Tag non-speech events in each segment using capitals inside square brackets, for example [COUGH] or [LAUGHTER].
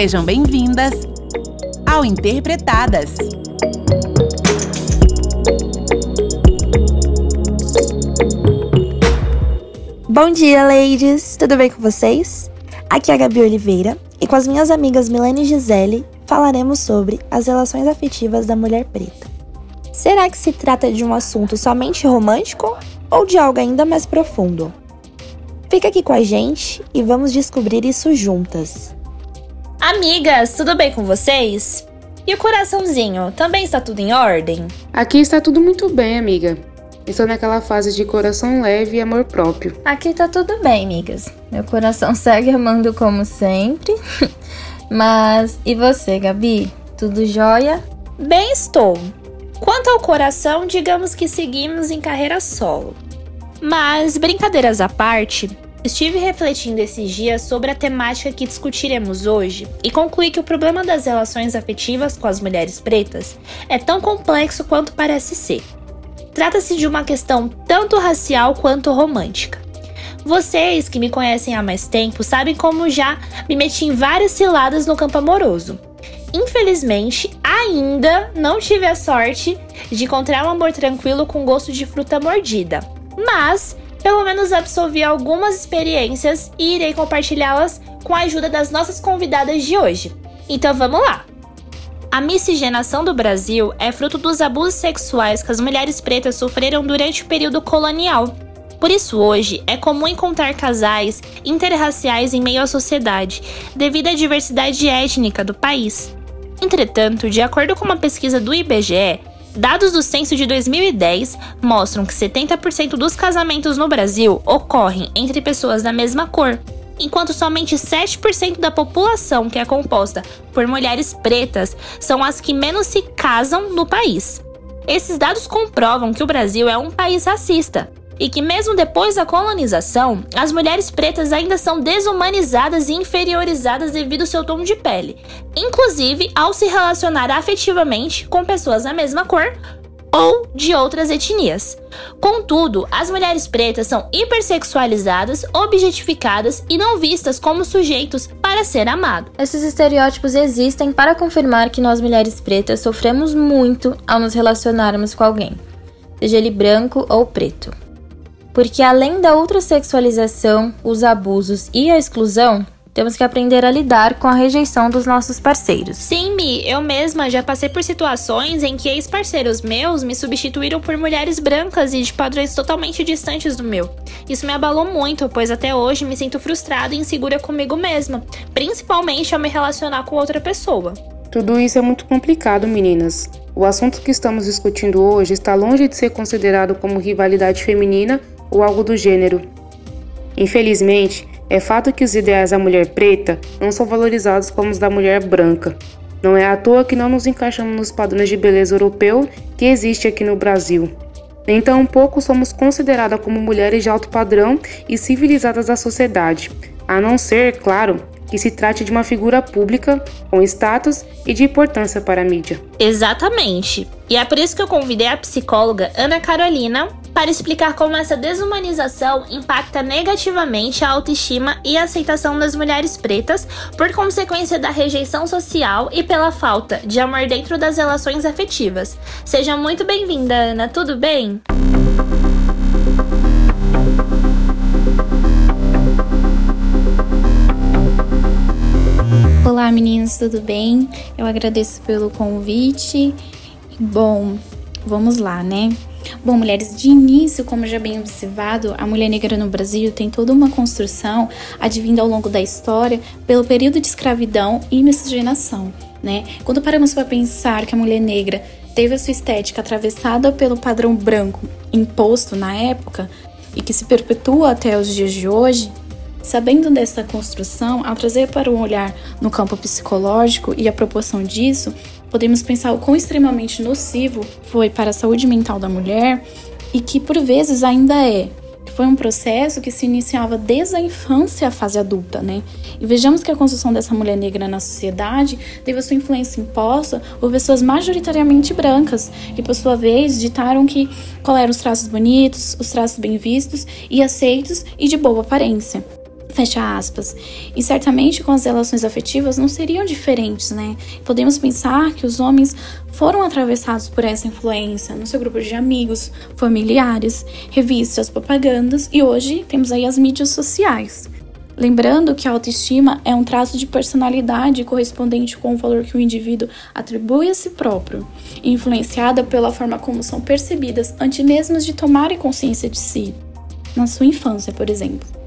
Sejam bem-vindas ao Interpretadas. Bom dia, ladies! Tudo bem com vocês? Aqui é a Gabi Oliveira e com as minhas amigas Milene e Gisele falaremos sobre as relações afetivas da mulher preta. Será que se trata de um assunto somente romântico ou de algo ainda mais profundo? Fica aqui com a gente e vamos descobrir isso juntas. Amigas, tudo bem com vocês? E o coraçãozinho, também está tudo em ordem? Aqui está tudo muito bem, amiga. Estou naquela fase de coração leve e amor próprio. Aqui tá tudo bem, amigas. Meu coração segue amando como sempre. [LAUGHS] Mas e você, Gabi? Tudo jóia? Bem estou. Quanto ao coração, digamos que seguimos em carreira solo. Mas, brincadeiras à parte, estive refletindo esses dias sobre a temática que discutiremos hoje e concluí que o problema das relações afetivas com as mulheres pretas é tão complexo quanto parece ser. Trata-se de uma questão tanto racial quanto romântica. Vocês que me conhecem há mais tempo sabem como já me meti em várias ciladas no campo amoroso. Infelizmente, ainda não tive a sorte de encontrar um amor tranquilo com gosto de fruta mordida. Mas, pelo menos absorvi algumas experiências e irei compartilhá-las com a ajuda das nossas convidadas de hoje. Então vamos lá! A miscigenação do Brasil é fruto dos abusos sexuais que as mulheres pretas sofreram durante o período colonial. Por isso, hoje, é comum encontrar casais interraciais em meio à sociedade, devido à diversidade étnica do país. Entretanto, de acordo com uma pesquisa do IBGE, dados do censo de 2010 mostram que 70% dos casamentos no Brasil ocorrem entre pessoas da mesma cor, enquanto somente 7% da população que é composta por mulheres pretas são as que menos se casam no país. Esses dados comprovam que o Brasil é um país racista e que, mesmo depois da colonização, as mulheres pretas ainda são desumanizadas e inferiorizadas devido ao seu tom de pele, inclusive ao se relacionar afetivamente com pessoas da mesma cor ou de outras etnias. Contudo, as mulheres pretas são hipersexualizadas, objetificadas e não vistas como sujeitos para ser amado. Esses estereótipos existem para confirmar que nós mulheres pretas sofremos muito ao nos relacionarmos com alguém, seja ele branco ou preto. Porque além da ultrasexualização, os abusos e a exclusão, temos que aprender a lidar com a rejeição dos nossos parceiros. Sim, Mi, eu mesma já passei por situações em que ex-parceiros meus me substituíram por mulheres brancas e de padrões totalmente distantes do meu. Isso me abalou muito, pois até hoje me sinto frustrada e insegura comigo mesma, principalmente ao me relacionar com outra pessoa. Tudo isso é muito complicado, meninas. O assunto que estamos discutindo hoje está longe de ser considerado como rivalidade feminina ou algo do gênero. Infelizmente, é fato que os ideais da mulher preta não são valorizados como os da mulher branca. Não é à toa que não nos encaixamos nos padrões de beleza europeu que existe aqui no Brasil. Nem pouco somos consideradas como mulheres de alto padrão e civilizadas da sociedade, a não ser, claro, que se trate de uma figura pública com status e de importância para a mídia. Exatamente. E é por isso que eu convidei a psicóloga Ana Carolina para explicar como essa desumanização impacta negativamente a autoestima e a aceitação das mulheres pretas por consequência da rejeição social e pela falta de amor dentro das relações afetivas. Seja muito bem-vinda, Ana, tudo bem? Tudo bem? Eu agradeço pelo convite. Bom, vamos lá, né? Bom, mulheres, de início, como já bem observado, a mulher negra no Brasil tem toda uma construção advinda ao longo da história pelo período de escravidão e miscigenação, né? Quando paramos para pensar que a mulher negra teve a sua estética atravessada pelo padrão branco imposto na época e que se perpetua até os dias de hoje, Sabendo dessa construção, ao trazer para um olhar no campo psicológico e a proporção disso, podemos pensar o quão extremamente nocivo foi para a saúde mental da mulher e que por vezes ainda é. Foi um processo que se iniciava desde a infância à fase adulta, né? E vejamos que a construção dessa mulher negra na sociedade teve a sua influência imposta por pessoas majoritariamente brancas, que por sua vez ditaram que qual eram os traços bonitos, os traços bem vistos e aceitos e de boa aparência. Fecha aspas. E certamente com as relações afetivas não seriam diferentes, né? Podemos pensar que os homens foram atravessados por essa influência no seu grupo de amigos, familiares, revistas, propagandas e hoje temos aí as mídias sociais. Lembrando que a autoestima é um traço de personalidade correspondente com o valor que o indivíduo atribui a si próprio, influenciada pela forma como são percebidas antes mesmo de tomarem consciência de si, na sua infância, por exemplo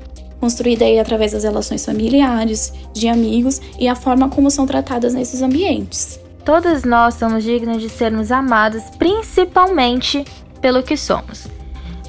construída aí através das relações familiares, de amigos e a forma como são tratadas nesses ambientes. Todas nós somos dignas de sermos amadas, principalmente pelo que somos.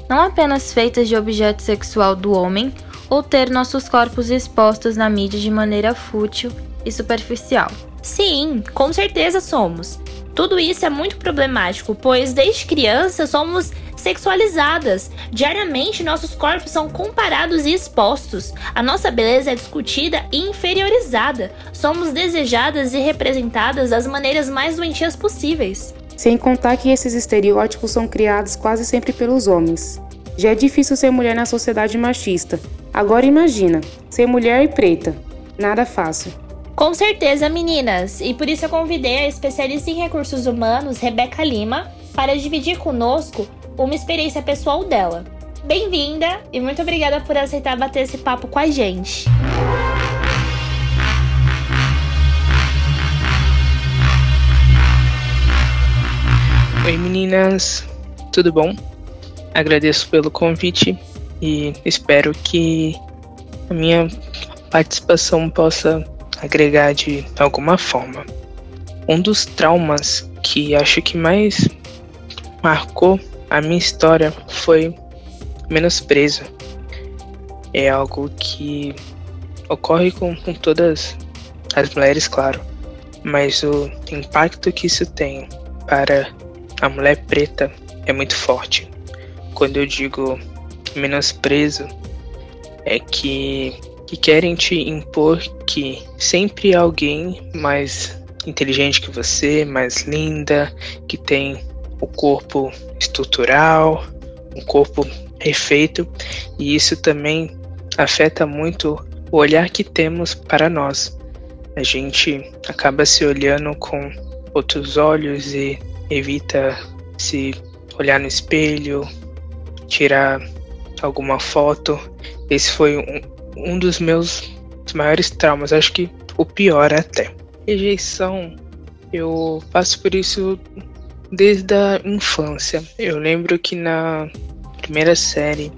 Não apenas feitas de objeto sexual do homem ou ter nossos corpos expostos na mídia de maneira fútil e superficial. Sim, com certeza somos. Tudo isso é muito problemático, pois desde criança somos sexualizadas. Diariamente, nossos corpos são comparados e expostos. A nossa beleza é discutida e inferiorizada. Somos desejadas e representadas das maneiras mais doentias possíveis. Sem contar que esses estereótipos são criados quase sempre pelos homens. Já é difícil ser mulher na sociedade machista. Agora imagina, ser mulher e preta. Nada fácil. Com certeza, meninas! E por isso eu convidei a especialista em recursos humanos, Rebeca Lima, para dividir conosco uma experiência pessoal dela. Bem-vinda e muito obrigada por aceitar bater esse papo com a gente. Oi meninas, tudo bom? Agradeço pelo convite e espero que a minha participação possa agregar de alguma forma. Um dos traumas que acho que mais marcou a minha história foi menosprezo. É algo que ocorre com, com todas as mulheres, claro, mas o impacto que isso tem para a mulher preta é muito forte. Quando eu digo menosprezo, é que, que querem te impor que sempre alguém mais inteligente que você, mais linda, que tem o corpo estrutural, um corpo refeito, e isso também afeta muito o olhar que temos para nós. A gente acaba se olhando com outros olhos e evita se olhar no espelho, tirar alguma foto. Esse foi um, um dos meus maiores traumas, acho que o pior até. Rejeição, eu passo por isso desde a infância. Eu lembro que na primeira série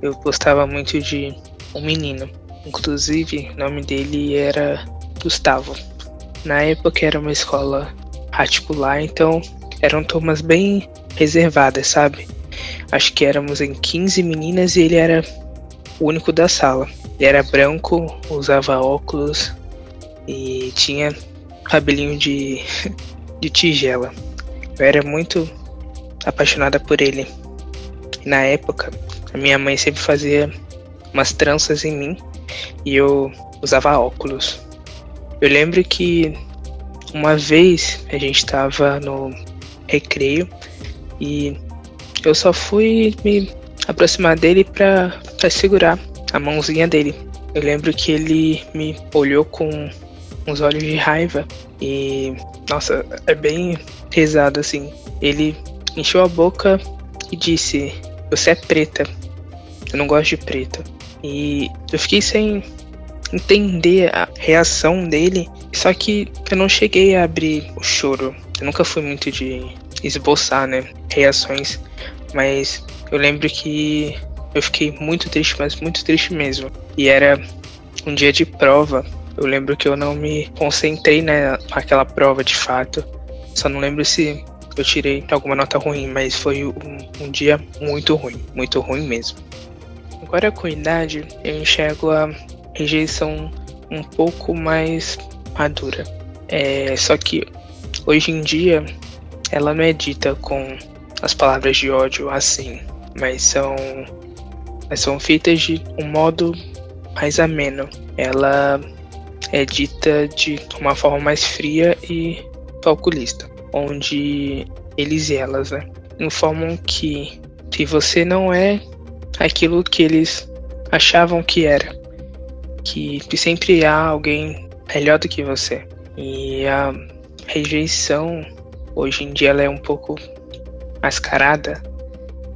eu gostava muito de um menino. Inclusive, o nome dele era Gustavo. Na época era uma escola particular, então eram turmas bem reservadas, sabe? Acho que éramos em 15 meninas e ele era o único da sala. Ele era branco, usava óculos e tinha cabelinho de, [LAUGHS] de tigela. Eu era muito apaixonada por ele. E na época, a minha mãe sempre fazia umas tranças em mim e eu usava óculos. Eu lembro que uma vez a gente estava no recreio e eu só fui me aproximar dele para segurar a mãozinha dele. Eu lembro que ele me olhou com uns olhos de raiva e nossa, é bem pesado assim. Ele encheu a boca e disse: Você é preta. Eu não gosto de preto. E eu fiquei sem entender a reação dele. Só que eu não cheguei a abrir o choro. Eu nunca fui muito de esboçar, né? Reações. Mas eu lembro que eu fiquei muito triste, mas muito triste mesmo. E era um dia de prova. Eu lembro que eu não me concentrei né, naquela prova de fato. Só não lembro se eu tirei alguma nota ruim, mas foi um, um dia muito ruim, muito ruim mesmo. Agora com idade, eu enxergo a rejeição um pouco mais madura. É, só que hoje em dia ela não é dita com as palavras de ódio assim, mas são, mas são feitas de um modo mais ameno. Ela é dita de uma forma mais fria e calculista, onde eles e elas né, informam que se você não é aquilo que eles achavam que era, que sempre há alguém melhor do que você. E a rejeição hoje em dia ela é um pouco mascarada.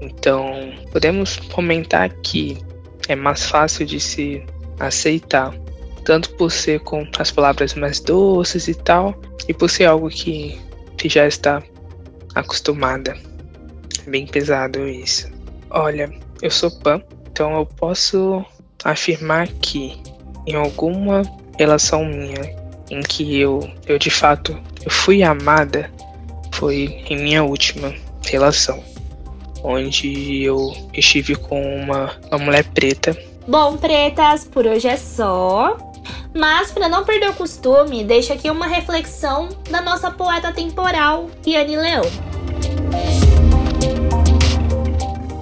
Então, podemos comentar que é mais fácil de se aceitar, tanto por ser com as palavras mais doces e tal, e por ser algo que, que já está acostumada. Bem pesado isso. Olha, eu sou pan, então eu posso afirmar que em alguma relação minha em que eu, eu de fato eu fui amada foi em minha última relação, onde eu estive com uma, uma mulher preta. Bom, pretas, por hoje é só. Mas para não perder o costume, deixa aqui uma reflexão da nossa poeta temporal, Riane Leão.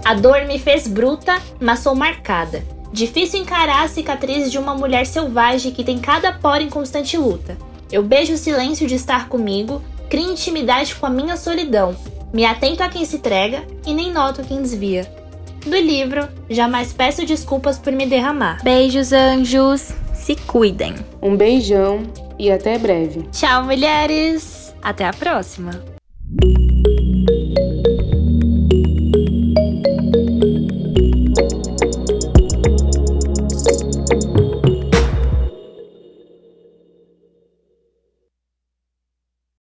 A dor me fez bruta, mas sou marcada. Difícil encarar a cicatriz de uma mulher selvagem que tem cada poro em constante luta. Eu beijo o silêncio de estar comigo, crio intimidade com a minha solidão, me atento a quem se entrega e nem noto quem desvia. Do livro, jamais peço desculpas por me derramar. Beijos, anjos. Se cuidem. Um beijão e até breve. Tchau, mulheres. Até a próxima.